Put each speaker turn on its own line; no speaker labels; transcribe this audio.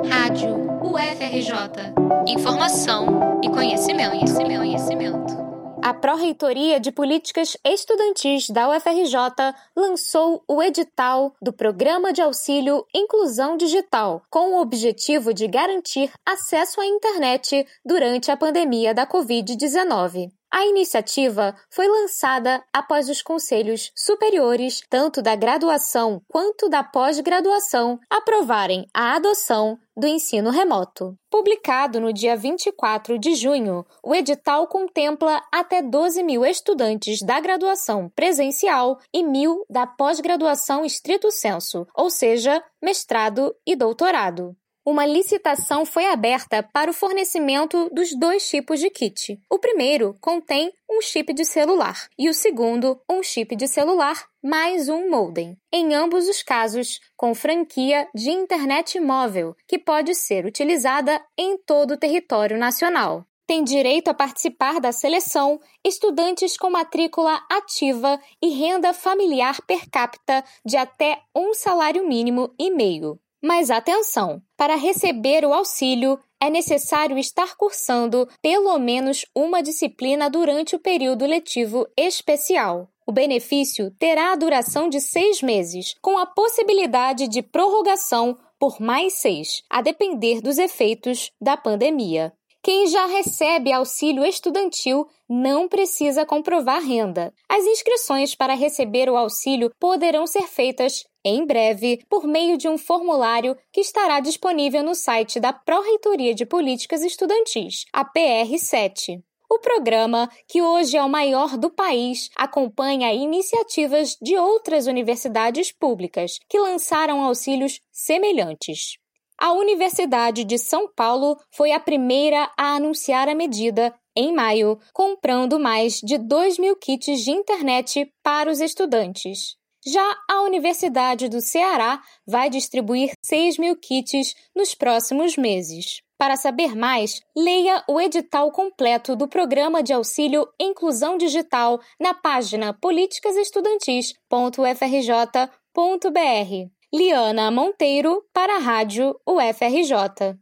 Rádio UFRJ. Informação e conhecimento, conhecimento, conhecimento.
A Pró-Reitoria de Políticas Estudantis da UFRJ lançou o edital do Programa de Auxílio Inclusão Digital, com o objetivo de garantir acesso à internet durante a pandemia da Covid-19. A iniciativa foi lançada após os conselhos superiores, tanto da graduação quanto da pós-graduação, aprovarem a adoção do ensino remoto. Publicado no dia 24 de junho, o edital contempla até 12 mil estudantes da graduação presencial e mil da pós-graduação estrito senso, ou seja, mestrado e doutorado uma licitação foi aberta para o fornecimento dos dois tipos de kit. O primeiro contém um chip de celular e o segundo, um chip de celular mais um modem. Em ambos os casos, com franquia de internet móvel, que pode ser utilizada em todo o território nacional. Tem direito a participar da seleção estudantes com matrícula ativa e renda familiar per capita de até um salário mínimo e meio. Mas atenção! Para receber o auxílio, é necessário estar cursando pelo menos uma disciplina durante o período letivo especial. O benefício terá a duração de seis meses, com a possibilidade de prorrogação por mais seis, a depender dos efeitos da pandemia. Quem já recebe auxílio estudantil não precisa comprovar renda. As inscrições para receber o auxílio poderão ser feitas em breve por meio de um formulário que estará disponível no site da Pró-Reitoria de Políticas Estudantis, a PR7. O programa, que hoje é o maior do país, acompanha iniciativas de outras universidades públicas que lançaram auxílios semelhantes. A Universidade de São Paulo foi a primeira a anunciar a medida em maio, comprando mais de 2 mil kits de internet para os estudantes. Já a Universidade do Ceará vai distribuir 6 mil kits nos próximos meses. Para saber mais, leia o edital completo do Programa de Auxílio Inclusão Digital na página políticasestudantis.ufrj.br. Liana Monteiro para a Rádio UFRJ.